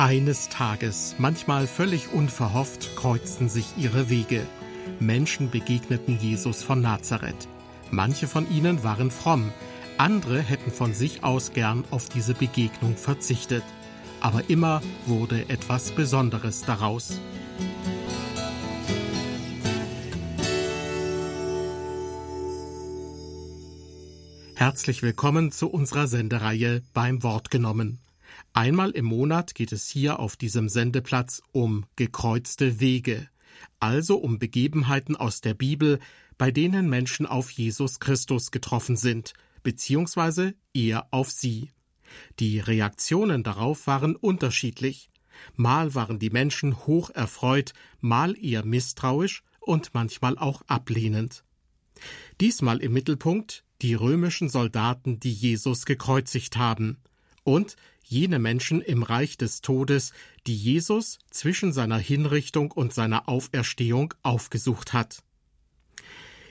Eines Tages, manchmal völlig unverhofft, kreuzten sich ihre Wege. Menschen begegneten Jesus von Nazareth. Manche von ihnen waren fromm, andere hätten von sich aus gern auf diese Begegnung verzichtet. Aber immer wurde etwas Besonderes daraus. Herzlich willkommen zu unserer Sendereihe beim Wort genommen. Einmal im Monat geht es hier auf diesem Sendeplatz um gekreuzte Wege, also um Begebenheiten aus der Bibel, bei denen Menschen auf Jesus Christus getroffen sind, beziehungsweise er auf sie. Die Reaktionen darauf waren unterschiedlich. Mal waren die Menschen hoch erfreut, mal eher misstrauisch und manchmal auch ablehnend. Diesmal im Mittelpunkt die römischen Soldaten, die Jesus gekreuzigt haben, und jene Menschen im Reich des Todes, die Jesus zwischen seiner Hinrichtung und seiner Auferstehung aufgesucht hat.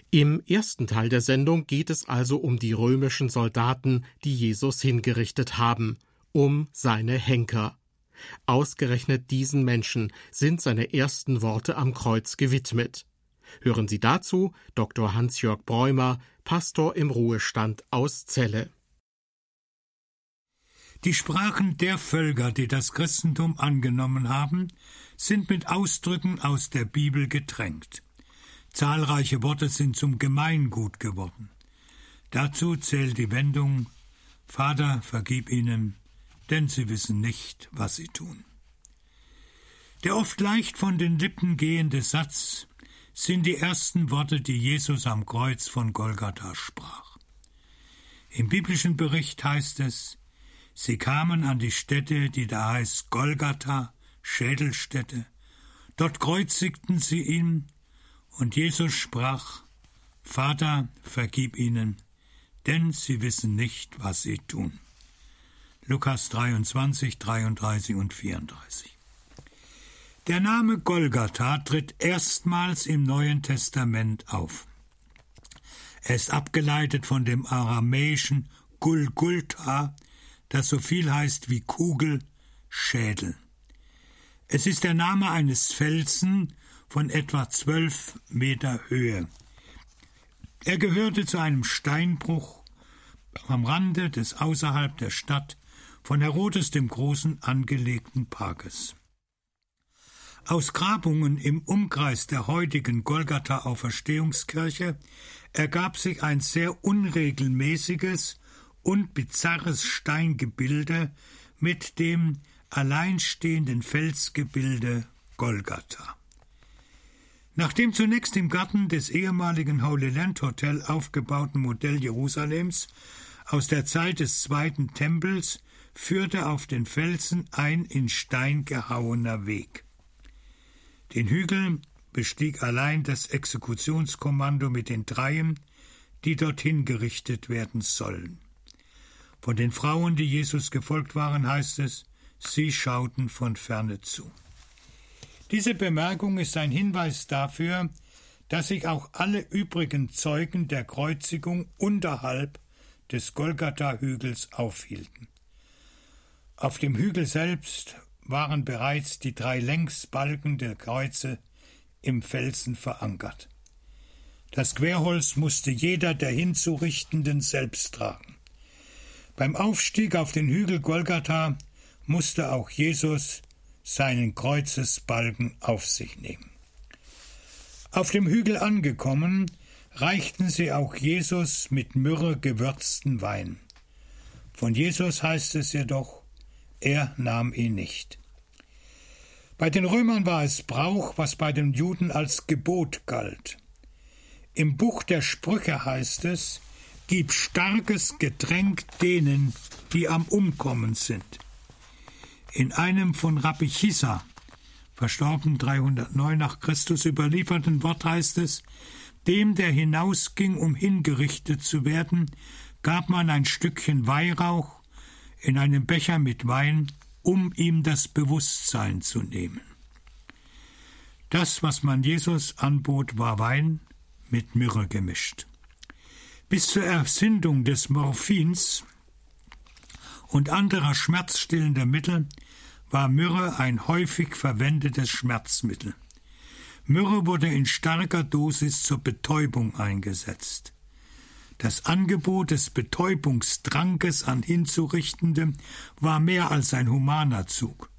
Im ersten Teil der Sendung geht es also um die römischen Soldaten, die Jesus hingerichtet haben, um seine Henker. Ausgerechnet diesen Menschen sind seine ersten Worte am Kreuz gewidmet. Hören Sie dazu Dr. Hans-Jörg Bräumer, Pastor im Ruhestand aus Celle. Die Sprachen der Völker, die das Christentum angenommen haben, sind mit Ausdrücken aus der Bibel getränkt. Zahlreiche Worte sind zum Gemeingut geworden. Dazu zählt die Wendung Vater, vergib ihnen, denn sie wissen nicht, was sie tun. Der oft leicht von den Lippen gehende Satz sind die ersten Worte, die Jesus am Kreuz von Golgatha sprach. Im biblischen Bericht heißt es, Sie kamen an die Stätte, die da heißt Golgatha, Schädelstätte. Dort kreuzigten sie ihn, und Jesus sprach, Vater, vergib ihnen, denn sie wissen nicht, was sie tun. Lukas 23, 33 und 34. Der Name Golgatha tritt erstmals im Neuen Testament auf. Er ist abgeleitet von dem aramäischen Gulgulta, das so viel heißt wie Kugel, Schädel. Es ist der Name eines Felsen von etwa zwölf Meter Höhe. Er gehörte zu einem Steinbruch am Rande des außerhalb der Stadt von Herodes dem Großen angelegten Parkes. Aus Grabungen im Umkreis der heutigen Golgatha-Auferstehungskirche ergab sich ein sehr unregelmäßiges und bizarres Steingebilde mit dem alleinstehenden Felsgebilde Golgatha. Nach dem zunächst im Garten des ehemaligen Holy Land Hotel aufgebauten Modell Jerusalems aus der Zeit des zweiten Tempels führte auf den Felsen ein in Stein gehauener Weg. Den Hügel bestieg allein das Exekutionskommando mit den Dreien, die dorthin gerichtet werden sollen. Von den Frauen, die Jesus gefolgt waren, heißt es, sie schauten von ferne zu. Diese Bemerkung ist ein Hinweis dafür, dass sich auch alle übrigen Zeugen der Kreuzigung unterhalb des Golgatha-Hügels aufhielten. Auf dem Hügel selbst waren bereits die drei Längsbalken der Kreuze im Felsen verankert. Das Querholz musste jeder der Hinzurichtenden selbst tragen. Beim Aufstieg auf den Hügel Golgatha musste auch Jesus seinen Kreuzesbalken auf sich nehmen. Auf dem Hügel angekommen, reichten sie auch Jesus mit Myrrhe gewürzten Wein. Von Jesus heißt es jedoch, er nahm ihn nicht. Bei den Römern war es Brauch, was bei den Juden als Gebot galt. Im Buch der Sprüche heißt es, Gib starkes Getränk denen, die am Umkommen sind. In einem von Rabbi Chisa, verstorben 309 nach Christus überlieferten Wort heißt es, dem, der hinausging, um hingerichtet zu werden, gab man ein Stückchen Weihrauch in einem Becher mit Wein, um ihm das Bewusstsein zu nehmen. Das, was man Jesus anbot, war Wein mit Myrrhe gemischt. Bis zur Erfindung des Morphins und anderer schmerzstillender Mittel war Myrrhe ein häufig verwendetes Schmerzmittel. Myrrhe wurde in starker Dosis zur Betäubung eingesetzt. Das Angebot des Betäubungstrankes an Hinzurichtende war mehr als ein humaner Zug.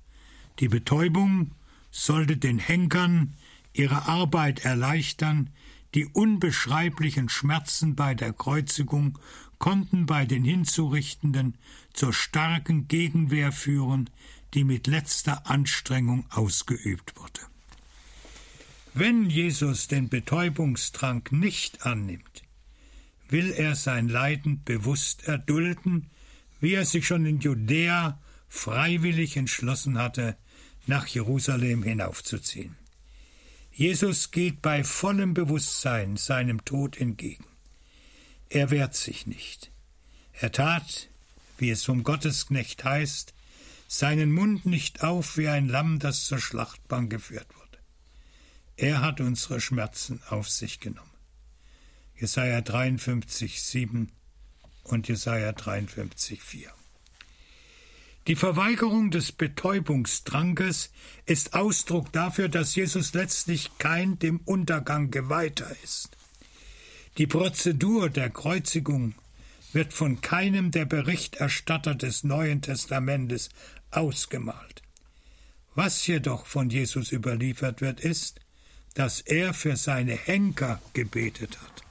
Die Betäubung sollte den Henkern ihre Arbeit erleichtern, die unbeschreiblichen Schmerzen bei der Kreuzigung konnten bei den Hinzurichtenden zur starken Gegenwehr führen, die mit letzter Anstrengung ausgeübt wurde. Wenn Jesus den Betäubungstrank nicht annimmt, will er sein Leiden bewusst erdulden, wie er sich schon in Judäa freiwillig entschlossen hatte, nach Jerusalem hinaufzuziehen. Jesus geht bei vollem Bewusstsein seinem Tod entgegen. Er wehrt sich nicht. Er tat, wie es vom Gottesknecht heißt, seinen Mund nicht auf wie ein Lamm, das zur Schlachtbank geführt wurde. Er hat unsere Schmerzen auf sich genommen. Jesaja 53, 7 und Jesaja 53, 4. Die Verweigerung des Betäubungstrankes ist Ausdruck dafür, dass Jesus letztlich kein dem Untergang geweihter ist. Die Prozedur der Kreuzigung wird von keinem der Berichterstatter des Neuen Testamentes ausgemalt. Was jedoch von Jesus überliefert wird, ist, dass er für seine Henker gebetet hat.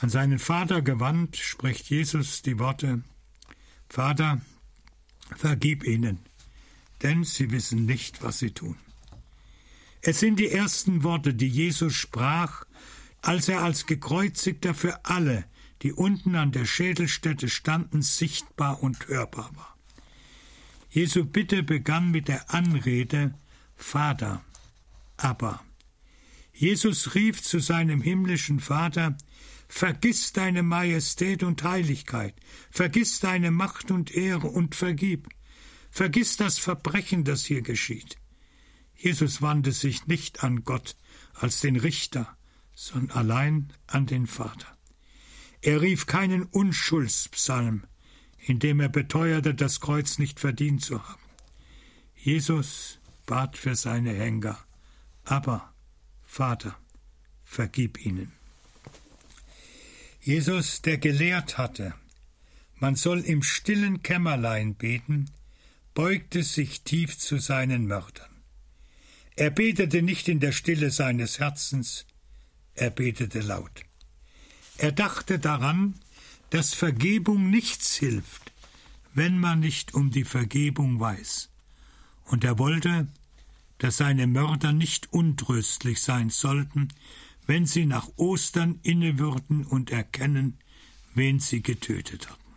An seinen Vater gewandt spricht Jesus die Worte Vater, vergib ihnen, denn sie wissen nicht, was sie tun. Es sind die ersten Worte, die Jesus sprach, als er als gekreuzigter für alle, die unten an der Schädelstätte standen, sichtbar und hörbar war. Jesu Bitte begann mit der Anrede Vater, aber. Jesus rief zu seinem himmlischen Vater Vergiss deine Majestät und Heiligkeit, vergiss deine Macht und Ehre und vergib. Vergiss das Verbrechen, das hier geschieht. Jesus wandte sich nicht an Gott als den Richter, sondern allein an den Vater. Er rief keinen Unschuldspsalm, in dem er beteuerte, das Kreuz nicht verdient zu haben. Jesus bat für seine Henker, aber Vater, vergib ihnen. Jesus, der gelehrt hatte, man soll im stillen Kämmerlein beten, beugte sich tief zu seinen Mördern. Er betete nicht in der Stille seines Herzens, er betete laut. Er dachte daran, dass Vergebung nichts hilft, wenn man nicht um die Vergebung weiß. Und er wollte, dass seine Mörder nicht untröstlich sein sollten, wenn sie nach Ostern innewürden und erkennen, wen sie getötet hatten.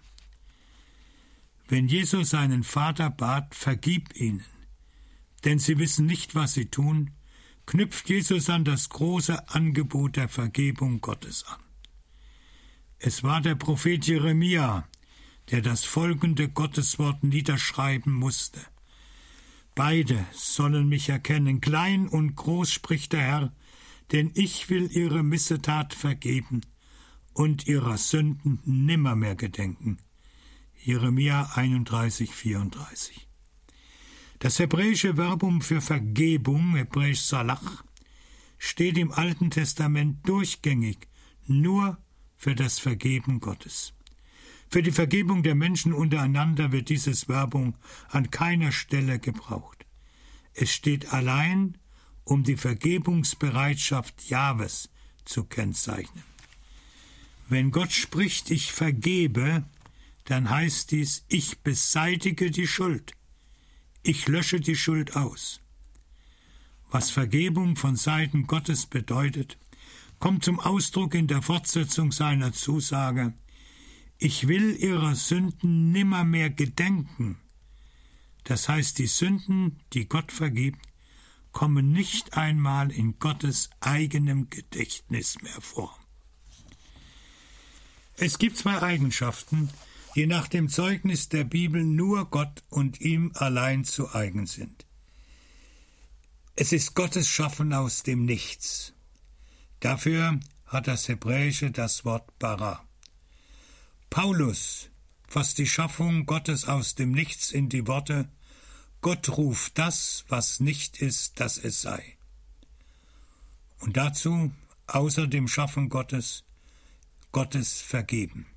Wenn Jesus seinen Vater bat, vergib ihnen, denn sie wissen nicht, was sie tun, knüpft Jesus an das große Angebot der Vergebung Gottes an. Es war der Prophet Jeremia, der das folgende Gotteswort niederschreiben musste. Beide sollen mich erkennen, klein und groß spricht der Herr, denn ich will ihre Missetat vergeben und ihrer Sünden nimmermehr gedenken. Jeremia 31, 34. Das hebräische Verbum für Vergebung, hebräisch Salach, steht im Alten Testament durchgängig nur für das Vergeben Gottes. Für die Vergebung der Menschen untereinander wird dieses Verbum an keiner Stelle gebraucht. Es steht allein um die Vergebungsbereitschaft Jahwes zu kennzeichnen. Wenn Gott spricht, ich vergebe, dann heißt dies, ich beseitige die Schuld, ich lösche die Schuld aus. Was Vergebung von Seiten Gottes bedeutet, kommt zum Ausdruck in der Fortsetzung seiner Zusage, ich will ihrer Sünden nimmermehr gedenken. Das heißt, die Sünden, die Gott vergibt, kommen nicht einmal in Gottes eigenem Gedächtnis mehr vor. Es gibt zwei Eigenschaften, die nach dem Zeugnis der Bibel nur Gott und ihm allein zu eigen sind. Es ist Gottes Schaffen aus dem Nichts. Dafür hat das Hebräische das Wort bara. Paulus fasst die Schaffung Gottes aus dem Nichts in die Worte Gott ruft das, was nicht ist, dass es sei. Und dazu, außer dem Schaffen Gottes, Gottes vergeben.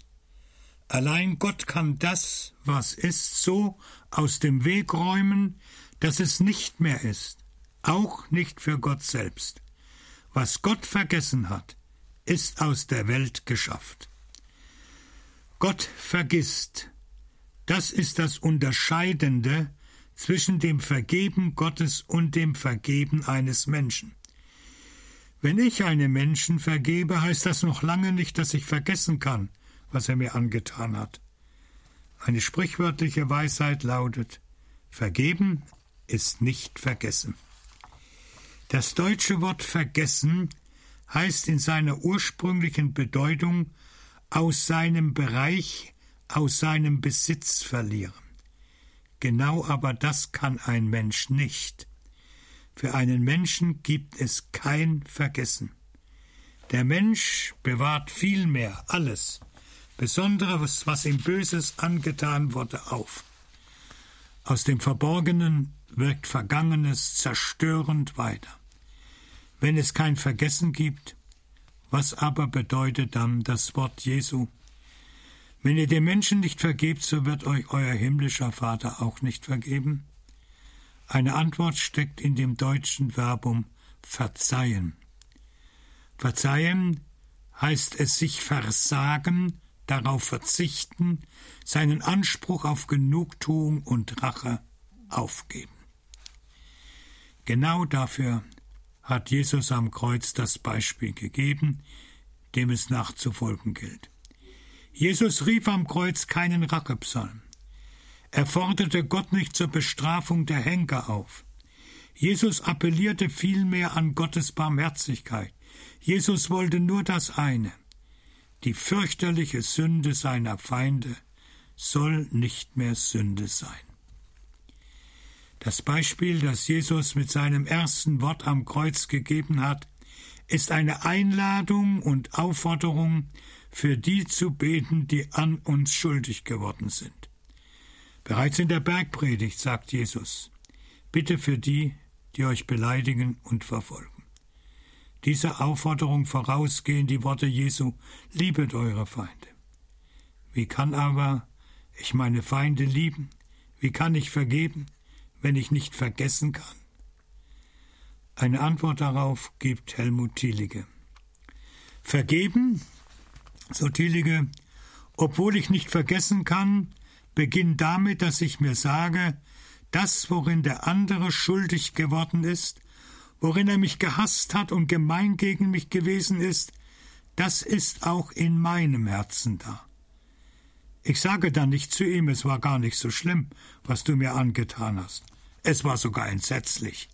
Allein Gott kann das, was ist, so aus dem Weg räumen, dass es nicht mehr ist, auch nicht für Gott selbst. Was Gott vergessen hat, ist aus der Welt geschafft. Gott vergisst. Das ist das Unterscheidende zwischen dem Vergeben Gottes und dem Vergeben eines Menschen. Wenn ich einem Menschen vergebe, heißt das noch lange nicht, dass ich vergessen kann, was er mir angetan hat. Eine sprichwörtliche Weisheit lautet Vergeben ist nicht vergessen. Das deutsche Wort vergessen heißt in seiner ursprünglichen Bedeutung aus seinem Bereich, aus seinem Besitz verlieren. Genau aber das kann ein Mensch nicht. Für einen Menschen gibt es kein Vergessen. Der Mensch bewahrt vielmehr alles, Besonderes, was ihm Böses angetan wurde, auf. Aus dem Verborgenen wirkt Vergangenes zerstörend weiter. Wenn es kein Vergessen gibt, was aber bedeutet dann das Wort Jesu? Wenn ihr den Menschen nicht vergebt, so wird euch euer himmlischer Vater auch nicht vergeben? Eine Antwort steckt in dem deutschen Verbum verzeihen. Verzeihen heißt es sich versagen, darauf verzichten, seinen Anspruch auf Genugtuung und Rache aufgeben. Genau dafür hat Jesus am Kreuz das Beispiel gegeben, dem es nachzufolgen gilt. Jesus rief am Kreuz keinen Rachepsalm. Er forderte Gott nicht zur Bestrafung der Henker auf. Jesus appellierte vielmehr an Gottes Barmherzigkeit. Jesus wollte nur das eine, die fürchterliche Sünde seiner Feinde soll nicht mehr Sünde sein. Das Beispiel, das Jesus mit seinem ersten Wort am Kreuz gegeben hat, ist eine Einladung und Aufforderung, für die zu beten, die an uns schuldig geworden sind. Bereits in der Bergpredigt sagt Jesus, bitte für die, die euch beleidigen und verfolgen. Dieser Aufforderung vorausgehen die Worte Jesu, liebet eure Feinde. Wie kann aber ich meine Feinde lieben? Wie kann ich vergeben, wenn ich nicht vergessen kann? Eine Antwort darauf gibt Helmut Thielige. Vergeben, so Thielige, obwohl ich nicht vergessen kann, beginnt damit, dass ich mir sage, das, worin der andere schuldig geworden ist, worin er mich gehasst hat und gemein gegen mich gewesen ist, das ist auch in meinem Herzen da. Ich sage dann nicht zu ihm, es war gar nicht so schlimm, was du mir angetan hast. Es war sogar entsetzlich.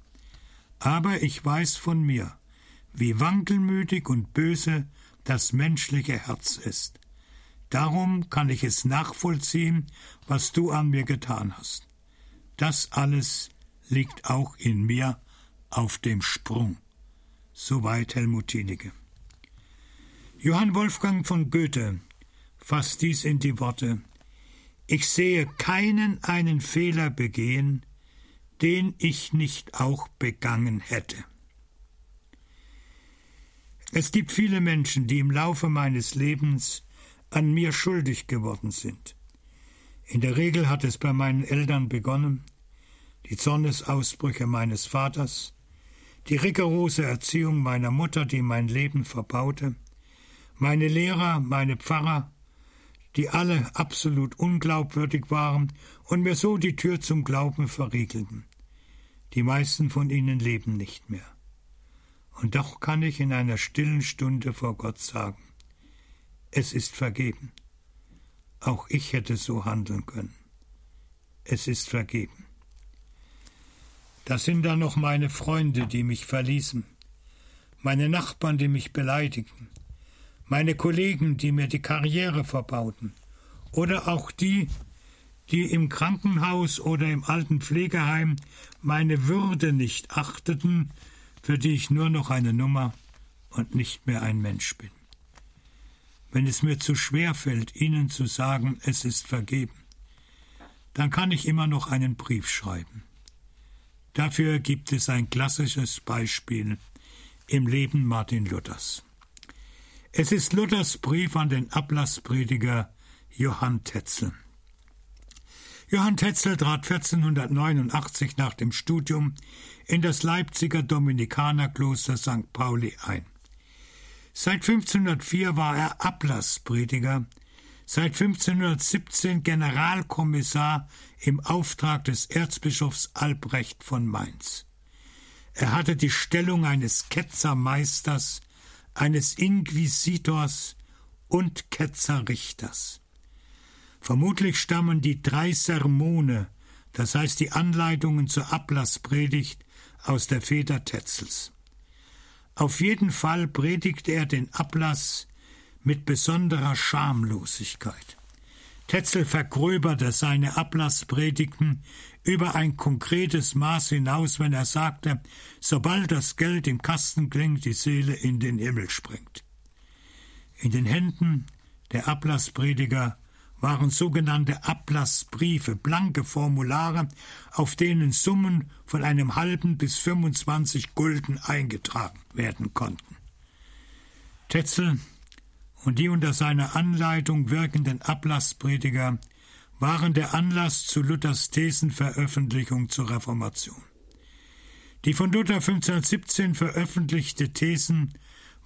Aber ich weiß von mir, wie wankelmütig und böse das menschliche Herz ist. Darum kann ich es nachvollziehen, was du an mir getan hast. Das alles liegt auch in mir auf dem Sprung. Soweit Helmut Thielige. Johann Wolfgang von Goethe fasst dies in die Worte Ich sehe keinen einen Fehler begehen, den ich nicht auch begangen hätte. Es gibt viele Menschen, die im Laufe meines Lebens an mir schuldig geworden sind. In der Regel hat es bei meinen Eltern begonnen, die Zornesausbrüche meines Vaters, die rigorose Erziehung meiner Mutter, die mein Leben verbaute, meine Lehrer, meine Pfarrer, die alle absolut unglaubwürdig waren und mir so die Tür zum Glauben verriegelten. Die meisten von ihnen leben nicht mehr. Und doch kann ich in einer stillen Stunde vor Gott sagen, es ist vergeben. Auch ich hätte so handeln können. Es ist vergeben. Das sind dann noch meine Freunde, die mich verließen, meine Nachbarn, die mich beleidigten, meine Kollegen, die mir die Karriere verbauten, oder auch die, die im Krankenhaus oder im alten Pflegeheim meine Würde nicht achteten, für die ich nur noch eine Nummer und nicht mehr ein Mensch bin. Wenn es mir zu schwer fällt, Ihnen zu sagen, es ist vergeben, dann kann ich immer noch einen Brief schreiben. Dafür gibt es ein klassisches Beispiel im Leben Martin Luthers. Es ist Luthers Brief an den Ablassprediger Johann Tetzel. Johann Tetzel trat 1489 nach dem Studium in das Leipziger Dominikanerkloster St. Pauli ein. Seit 1504 war er Ablassprediger, seit 1517 Generalkommissar im Auftrag des Erzbischofs Albrecht von Mainz. Er hatte die Stellung eines Ketzermeisters eines Inquisitors und Ketzerrichters. Vermutlich stammen die drei Sermone, das heißt die Anleitungen zur Ablasspredigt, aus der Feder Tetzels. Auf jeden Fall predigte er den Ablass mit besonderer Schamlosigkeit. Tetzel vergröberte seine Ablasspredigten über ein konkretes Maß hinaus, wenn er sagte, sobald das Geld im Kasten klingt, die Seele in den Himmel springt. In den Händen der Ablassprediger waren sogenannte Ablassbriefe, blanke Formulare, auf denen Summen von einem halben bis 25 Gulden eingetragen werden konnten. Tetzel und die unter seiner Anleitung wirkenden Ablassprediger waren der Anlass zu Luthers Thesenveröffentlichung zur Reformation. Die von Luther 1517 veröffentlichte Thesen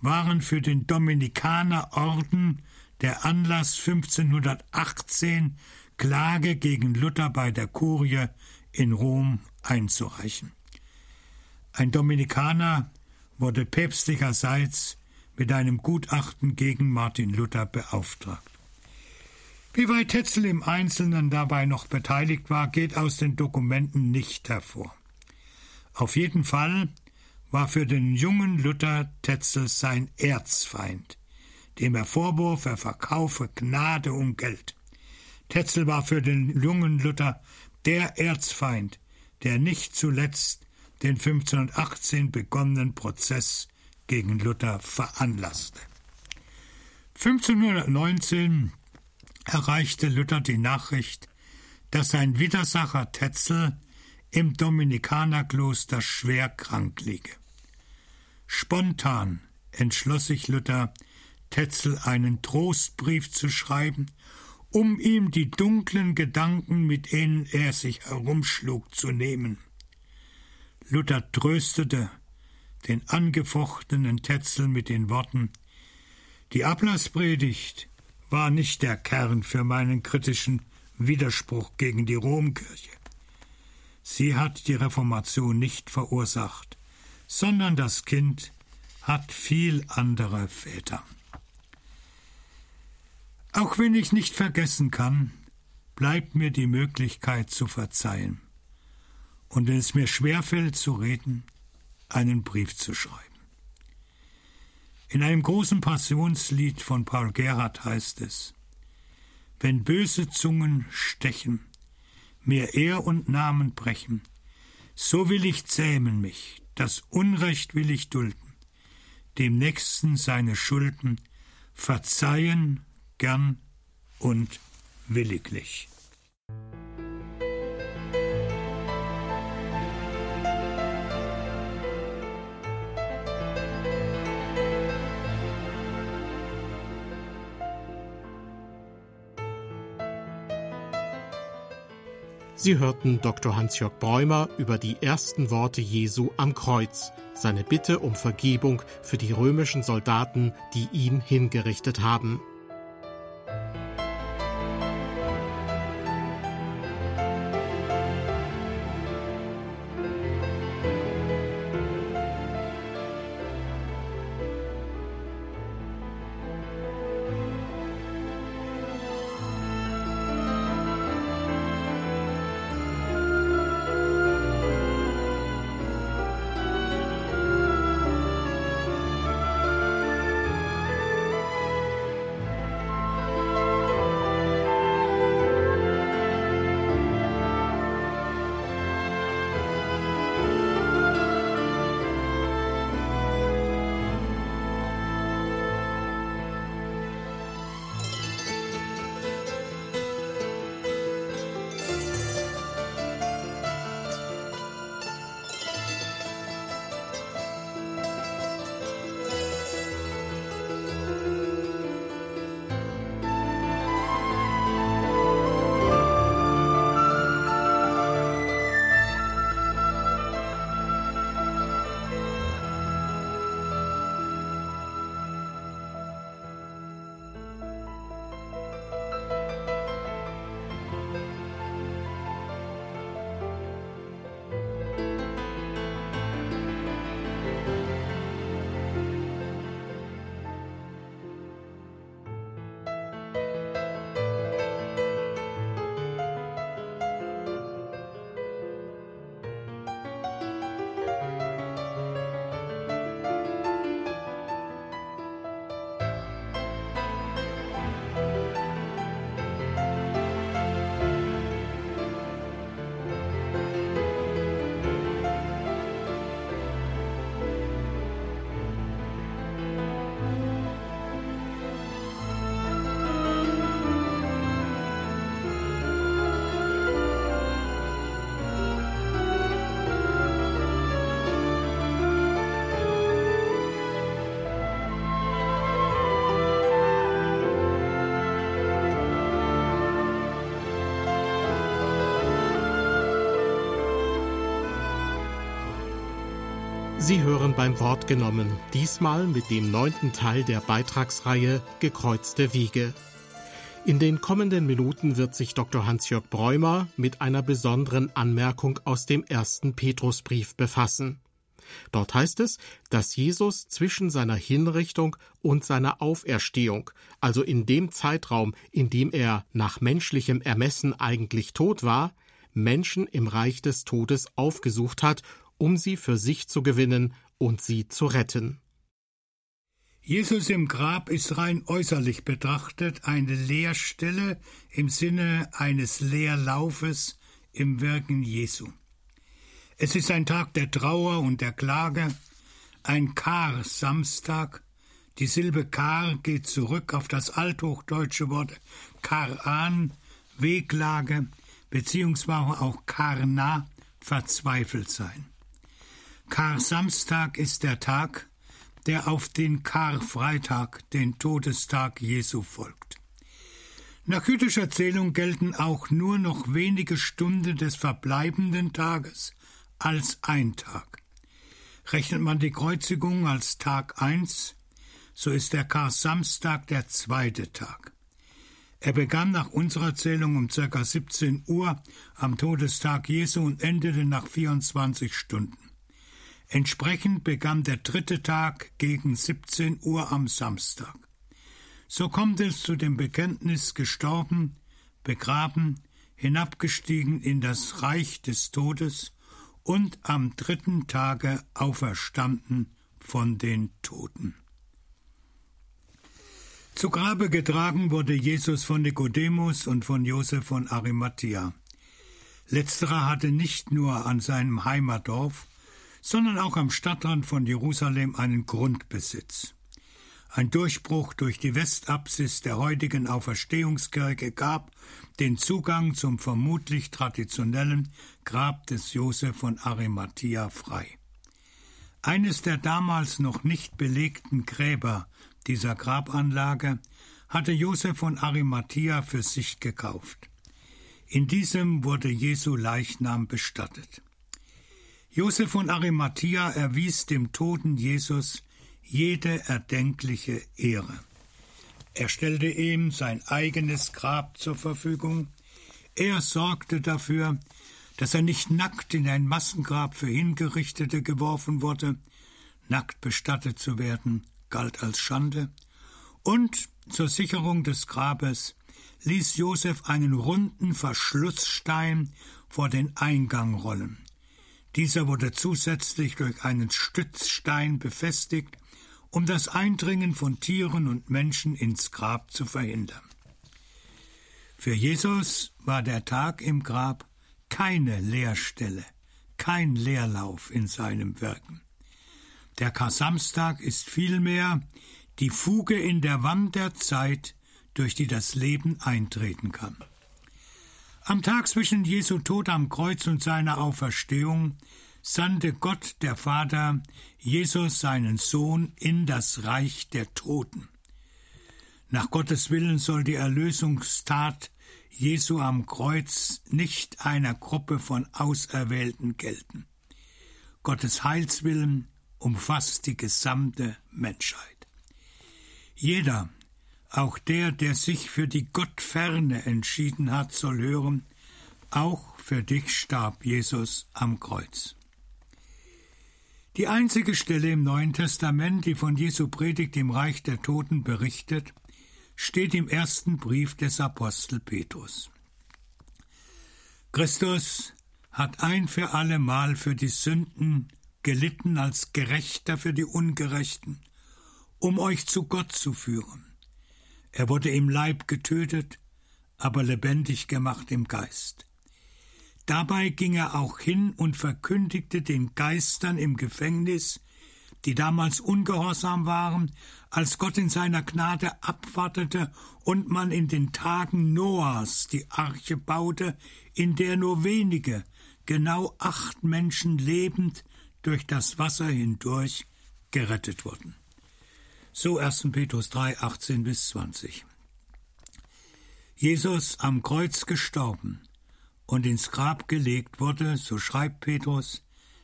waren für den Dominikanerorden der Anlass 1518 Klage gegen Luther bei der Kurie in Rom einzureichen. Ein Dominikaner wurde päpstlicherseits mit einem Gutachten gegen Martin Luther beauftragt. Wie weit Tetzel im Einzelnen dabei noch beteiligt war, geht aus den Dokumenten nicht hervor. Auf jeden Fall war für den jungen Luther Tetzel sein Erzfeind, dem er vorwurf, er verkaufe Gnade um Geld. Tetzel war für den jungen Luther der Erzfeind, der nicht zuletzt den 1518 begonnenen Prozess gegen Luther veranlasste. 1519 erreichte Luther die Nachricht, dass sein Widersacher Tetzel im Dominikanerkloster schwer krank liege. Spontan entschloss sich Luther, Tetzel einen Trostbrief zu schreiben, um ihm die dunklen Gedanken, mit denen er sich herumschlug, zu nehmen. Luther tröstete den angefochtenen Tetzel mit den Worten Die Ablasspredigt war nicht der Kern für meinen kritischen Widerspruch gegen die Romkirche. Sie hat die Reformation nicht verursacht, sondern das Kind hat viel andere Väter. Auch wenn ich nicht vergessen kann, bleibt mir die Möglichkeit zu verzeihen. Und wenn es mir schwerfällt zu reden, einen Brief zu schreiben. In einem großen Passionslied von Paul Gerhardt heißt es Wenn böse Zungen stechen, mir Ehr und Namen brechen, so will ich zähmen mich, das Unrecht will ich dulden, dem Nächsten seine Schulden verzeihen gern und williglich. Sie hörten Dr. Hans-Jörg Bräumer über die ersten Worte Jesu am Kreuz, seine Bitte um Vergebung für die römischen Soldaten, die ihn hingerichtet haben. Sie hören beim Wort genommen, diesmal mit dem neunten Teil der Beitragsreihe Gekreuzte Wege. In den kommenden Minuten wird sich Dr. Hans-Jörg Bräumer mit einer besonderen Anmerkung aus dem ersten Petrusbrief befassen. Dort heißt es, dass Jesus zwischen seiner Hinrichtung und seiner Auferstehung, also in dem Zeitraum, in dem er nach menschlichem Ermessen eigentlich tot war, Menschen im Reich des Todes aufgesucht hat, um sie für sich zu gewinnen und sie zu retten. Jesus im Grab ist rein äußerlich betrachtet eine Leerstelle im Sinne eines Leerlaufes im Wirken Jesu. Es ist ein Tag der Trauer und der Klage, ein Kar-Samstag. Die Silbe Kar geht zurück auf das althochdeutsche Wort Karan, Wehklage, beziehungsweise auch Karna, verzweifelt sein. Kar-Samstag ist der Tag, der auf den Karfreitag, den Todestag Jesu, folgt. Nach jüdischer Zählung gelten auch nur noch wenige Stunden des verbleibenden Tages als ein Tag. Rechnet man die Kreuzigung als Tag eins, so ist der Kar-Samstag der zweite Tag. Er begann nach unserer Zählung um ca. 17 Uhr am Todestag Jesu und endete nach 24 Stunden. Entsprechend begann der dritte Tag gegen 17 Uhr am Samstag. So kommt es zu dem Bekenntnis gestorben, begraben, hinabgestiegen in das Reich des Todes und am dritten Tage auferstanden von den Toten. Zu Grabe getragen wurde Jesus von Nikodemus und von Josef von Arimathea. Letzterer hatte nicht nur an seinem Heimatdorf, sondern auch am Stadtrand von Jerusalem einen Grundbesitz. Ein Durchbruch durch die Westapsis der heutigen Auferstehungskirche gab den Zugang zum vermutlich traditionellen Grab des Josef von Arimathea frei. Eines der damals noch nicht belegten Gräber dieser Grabanlage hatte Josef von Arimathea für sich gekauft. In diesem wurde Jesu Leichnam bestattet. Josef von Arimathea erwies dem toten Jesus jede erdenkliche Ehre. Er stellte ihm sein eigenes Grab zur Verfügung, er sorgte dafür, dass er nicht nackt in ein Massengrab für Hingerichtete geworfen wurde, nackt bestattet zu werden, galt als Schande, und zur Sicherung des Grabes ließ Josef einen runden Verschlussstein vor den Eingang rollen. Dieser wurde zusätzlich durch einen Stützstein befestigt, um das Eindringen von Tieren und Menschen ins Grab zu verhindern. Für Jesus war der Tag im Grab keine Leerstelle, kein Leerlauf in seinem Wirken. Der Kasamstag ist vielmehr die Fuge in der Wand der Zeit, durch die das Leben eintreten kann. Am Tag zwischen Jesu Tod am Kreuz und seiner Auferstehung sandte Gott der Vater Jesus seinen Sohn in das Reich der Toten. Nach Gottes Willen soll die Erlösungstat Jesu am Kreuz nicht einer Gruppe von Auserwählten gelten. Gottes Heilswillen umfasst die gesamte Menschheit. Jeder, auch der, der sich für die Gottferne entschieden hat, soll hören, auch für dich starb Jesus am Kreuz. Die einzige Stelle im Neuen Testament, die von Jesu Predigt im Reich der Toten berichtet, steht im ersten Brief des Apostel Petrus. Christus hat ein für allemal für die Sünden gelitten als Gerechter für die Ungerechten, um euch zu Gott zu führen. Er wurde im Leib getötet, aber lebendig gemacht im Geist. Dabei ging er auch hin und verkündigte den Geistern im Gefängnis, die damals ungehorsam waren, als Gott in seiner Gnade abwartete und man in den Tagen Noahs die Arche baute, in der nur wenige, genau acht Menschen lebend durch das Wasser hindurch gerettet wurden. So 1. Petrus 3, 18 bis 20. Jesus am Kreuz gestorben und ins Grab gelegt wurde, so schreibt Petrus,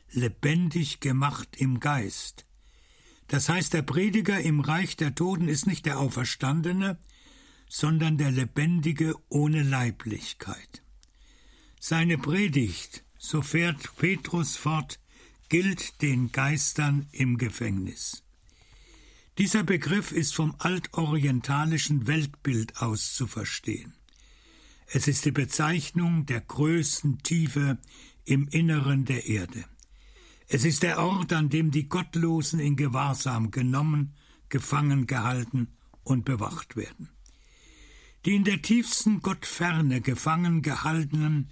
lebendig gemacht im Geist. Das heißt, der Prediger im Reich der Toten ist nicht der Auferstandene, sondern der Lebendige ohne Leiblichkeit. Seine Predigt, so fährt Petrus fort, gilt den Geistern im Gefängnis. Dieser Begriff ist vom altorientalischen Weltbild aus zu verstehen. Es ist die Bezeichnung der größten Tiefe im Inneren der Erde. Es ist der Ort, an dem die Gottlosen in Gewahrsam genommen, gefangen gehalten und bewacht werden. Die in der tiefsten Gottferne gefangen gehaltenen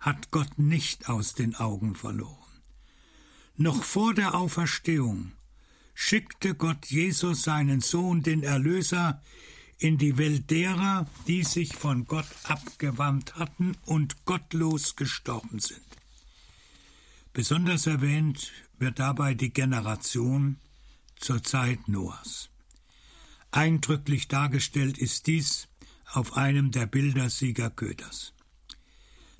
hat Gott nicht aus den Augen verloren. Noch vor der Auferstehung schickte Gott Jesus seinen Sohn, den Erlöser, in die Welt derer, die sich von Gott abgewandt hatten und gottlos gestorben sind. Besonders erwähnt wird dabei die Generation zur Zeit Noahs. Eindrücklich dargestellt ist dies auf einem der Bilder Sieger Köders.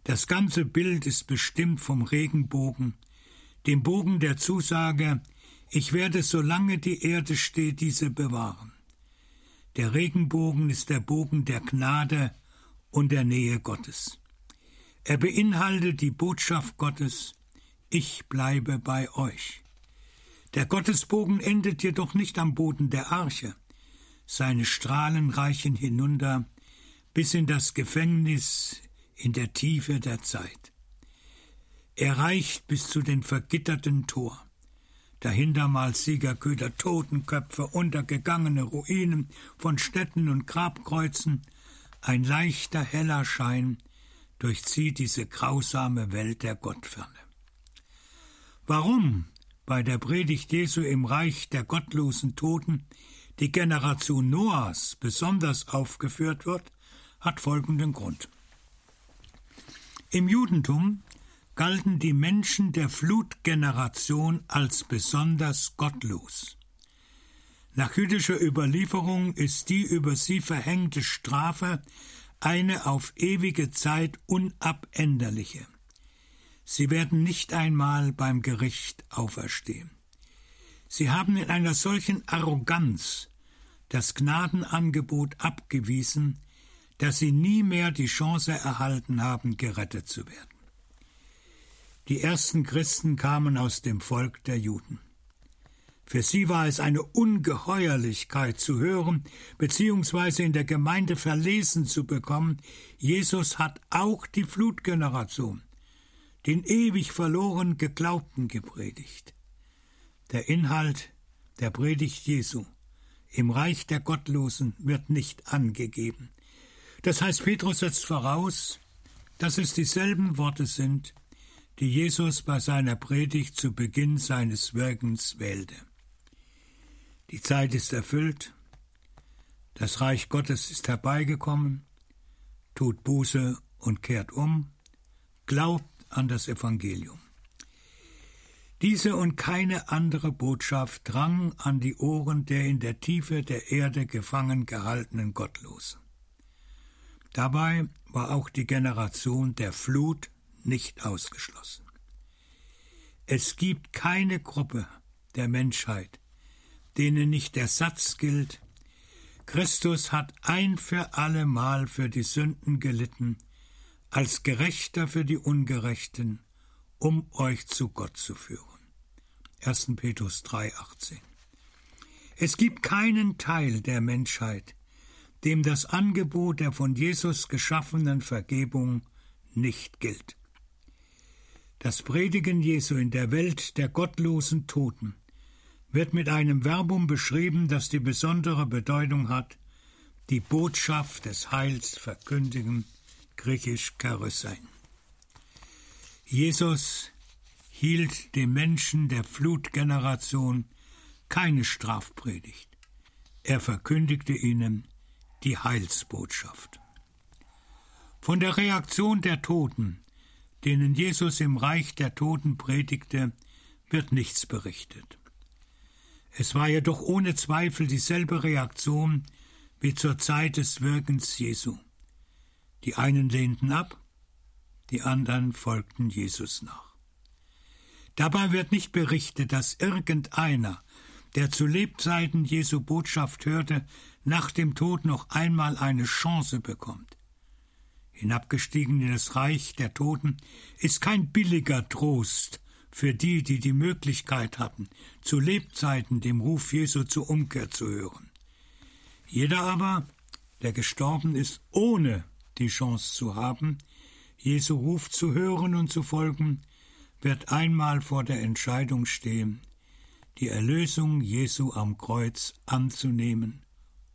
Das ganze Bild ist bestimmt vom Regenbogen, dem Bogen der Zusage, ich werde, solange die Erde steht, diese bewahren. Der Regenbogen ist der Bogen der Gnade und der Nähe Gottes. Er beinhaltet die Botschaft Gottes, ich bleibe bei euch. Der Gottesbogen endet jedoch nicht am Boden der Arche. Seine Strahlen reichen hinunter bis in das Gefängnis in der Tiefe der Zeit. Er reicht bis zu den vergitterten Tor. Dahinter Siegerköder, Totenköpfe, untergegangene Ruinen von Städten und Grabkreuzen. Ein leichter, heller Schein durchzieht diese grausame Welt der Gottferne. Warum bei der Predigt Jesu im Reich der gottlosen Toten die Generation Noahs besonders aufgeführt wird, hat folgenden Grund. Im Judentum galten die Menschen der Flutgeneration als besonders gottlos. Nach jüdischer Überlieferung ist die über sie verhängte Strafe eine auf ewige Zeit unabänderliche. Sie werden nicht einmal beim Gericht auferstehen. Sie haben in einer solchen Arroganz das Gnadenangebot abgewiesen, dass sie nie mehr die Chance erhalten haben, gerettet zu werden. Die ersten Christen kamen aus dem Volk der Juden. Für sie war es eine Ungeheuerlichkeit zu hören, beziehungsweise in der Gemeinde verlesen zu bekommen, Jesus hat auch die Flutgeneration, den ewig verloren Geglaubten gepredigt. Der Inhalt der Predigt Jesu im Reich der Gottlosen wird nicht angegeben. Das heißt, Petrus setzt voraus, dass es dieselben Worte sind, die Jesus bei seiner Predigt zu Beginn seines Wirkens wählte. Die Zeit ist erfüllt, das Reich Gottes ist herbeigekommen, tut Buße und kehrt um, glaubt an das Evangelium. Diese und keine andere Botschaft drang an die Ohren der in der Tiefe der Erde gefangen gehaltenen Gottlosen. Dabei war auch die Generation der Flut nicht ausgeschlossen. Es gibt keine Gruppe der Menschheit, denen nicht der Satz gilt, Christus hat ein für allemal für die Sünden gelitten, als Gerechter für die Ungerechten, um euch zu Gott zu führen. 1. Petrus 3,18 Es gibt keinen Teil der Menschheit, dem das Angebot der von Jesus geschaffenen Vergebung nicht gilt. Das Predigen Jesu in der Welt der gottlosen Toten wird mit einem Verbum beschrieben, das die besondere Bedeutung hat, die Botschaft des Heils verkündigen, griechisch Charissein. Jesus hielt dem Menschen der Flutgeneration keine Strafpredigt. Er verkündigte ihnen die Heilsbotschaft. Von der Reaktion der Toten denen Jesus im Reich der Toten predigte, wird nichts berichtet. Es war jedoch ohne Zweifel dieselbe Reaktion wie zur Zeit des Wirkens Jesu. Die einen lehnten ab, die anderen folgten Jesus nach. Dabei wird nicht berichtet, dass irgendeiner, der zu Lebzeiten Jesu Botschaft hörte, nach dem Tod noch einmal eine Chance bekommt. Hinabgestiegen in das Reich der Toten ist kein billiger Trost für die, die die Möglichkeit hatten, zu Lebzeiten dem Ruf Jesu zur Umkehr zu hören. Jeder aber, der gestorben ist, ohne die Chance zu haben, Jesu Ruf zu hören und zu folgen, wird einmal vor der Entscheidung stehen, die Erlösung Jesu am Kreuz anzunehmen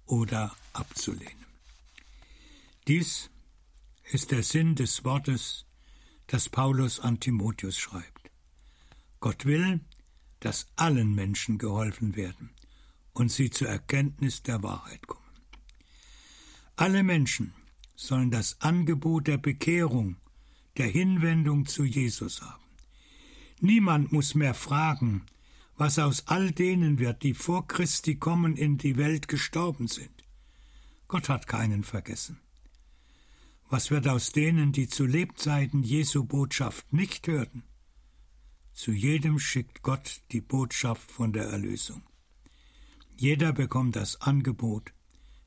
oder abzulehnen. Dies ist der Sinn des Wortes, das Paulus an Timotheus schreibt. Gott will, dass allen Menschen geholfen werden und sie zur Erkenntnis der Wahrheit kommen. Alle Menschen sollen das Angebot der Bekehrung, der Hinwendung zu Jesus haben. Niemand muss mehr fragen, was aus all denen wird, die vor Christi kommen in die Welt gestorben sind. Gott hat keinen vergessen. Was wird aus denen, die zu Lebzeiten Jesu Botschaft nicht hörten? Zu jedem schickt Gott die Botschaft von der Erlösung. Jeder bekommt das Angebot,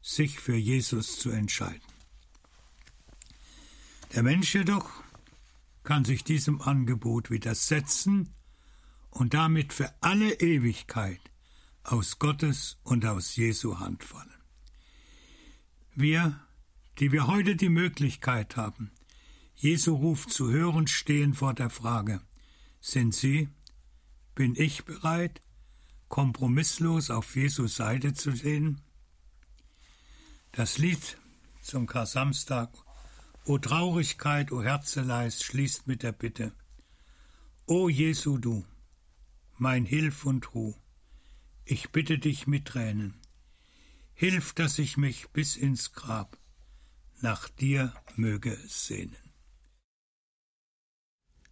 sich für Jesus zu entscheiden. Der Mensch jedoch kann sich diesem Angebot widersetzen und damit für alle Ewigkeit aus Gottes und aus Jesu Hand fallen. Wir, die wir heute die Möglichkeit haben, Jesu Ruf zu hören, stehen vor der Frage, sind Sie, bin ich bereit, kompromisslos auf Jesu Seite zu sehen? Das Lied zum Kar-Samstag O Traurigkeit, o Herzeleist, schließt mit der Bitte. O Jesu du, mein Hilf und Ruh, ich bitte dich mit Tränen, hilf, dass ich mich bis ins Grab nach dir möge sehnen.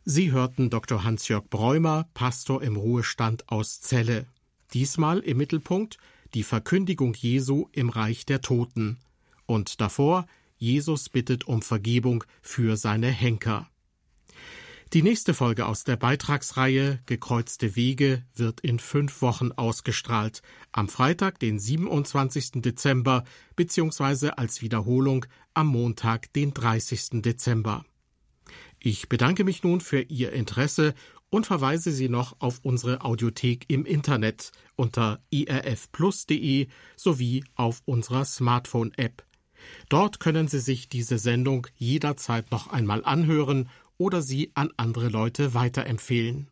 Sie hörten Dr. Hans-Jörg Bräumer, Pastor im Ruhestand aus Celle. Diesmal im Mittelpunkt die Verkündigung Jesu im Reich der Toten. Und davor Jesus bittet um Vergebung für seine Henker. Die nächste Folge aus der Beitragsreihe Gekreuzte Wege wird in fünf Wochen ausgestrahlt, am Freitag, den 27. Dezember, beziehungsweise als Wiederholung am Montag, den 30. Dezember. Ich bedanke mich nun für Ihr Interesse und verweise Sie noch auf unsere Audiothek im Internet unter irfplus.de sowie auf unserer Smartphone-App. Dort können Sie sich diese Sendung jederzeit noch einmal anhören oder sie an andere Leute weiterempfehlen.